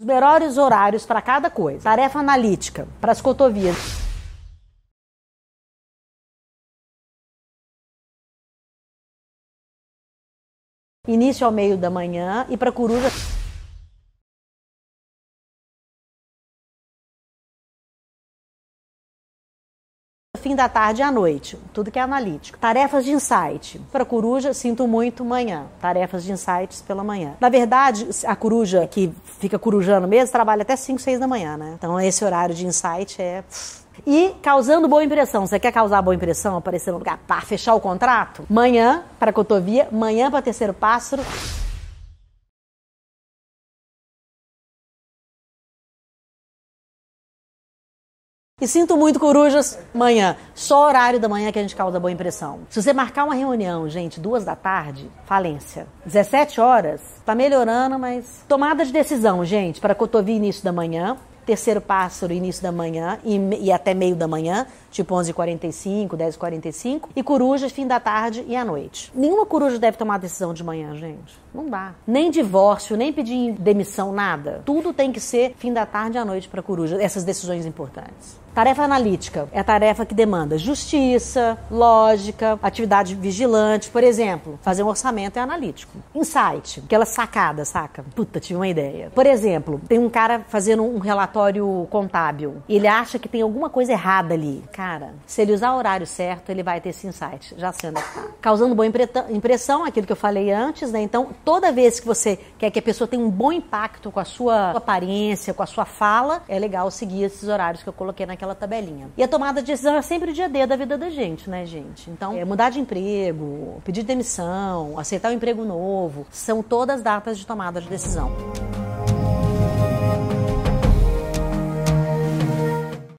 Os melhores horários para cada coisa. Tarefa analítica para as cotovias. Início ao meio da manhã e para coruja fim da tarde e à noite, tudo que é analítico. Tarefas de insight. Para coruja, sinto muito manhã. Tarefas de insights pela manhã. Na verdade, a coruja que fica corujando mesmo trabalha até 5, 6 da manhã, né? Então esse horário de insight é e causando boa impressão. Você quer causar boa impressão, aparecer no lugar, pá, fechar o contrato? Manhã para cotovia, manhã para terceiro pássaro. E sinto muito, corujas, manhã. Só horário da manhã que a gente causa boa impressão. Se você marcar uma reunião, gente, duas da tarde, falência. 17 horas, tá melhorando, mas. Tomada de decisão, gente, para cotovia início da manhã. Terceiro pássaro, início da manhã e, e até meio da manhã, tipo 11h45, 10h45. E corujas, fim da tarde e à noite. Nenhuma coruja deve tomar decisão de manhã, gente. Não dá. Nem divórcio, nem pedir demissão, nada. Tudo tem que ser fim da tarde e à noite para coruja, essas decisões importantes. Tarefa analítica é a tarefa que demanda justiça, lógica, atividade vigilante. Por exemplo, fazer um orçamento é analítico. Insight, aquela sacada, saca? Puta, tive uma ideia. Por exemplo, tem um cara fazendo um relatório contábil. Ele acha que tem alguma coisa errada ali. Cara, se ele usar o horário certo, ele vai ter esse insight. Já sendo tá. Causando boa impressão, aquilo que eu falei antes, né? Então, toda vez que você quer que a pessoa tenha um bom impacto com a sua aparência, com a sua fala, é legal seguir esses horários que eu coloquei naquela tabelinha. E a tomada de decisão é sempre o dia D da vida da gente, né, gente? Então, é mudar de emprego, pedir demissão, aceitar um emprego novo, são todas datas de tomada de decisão.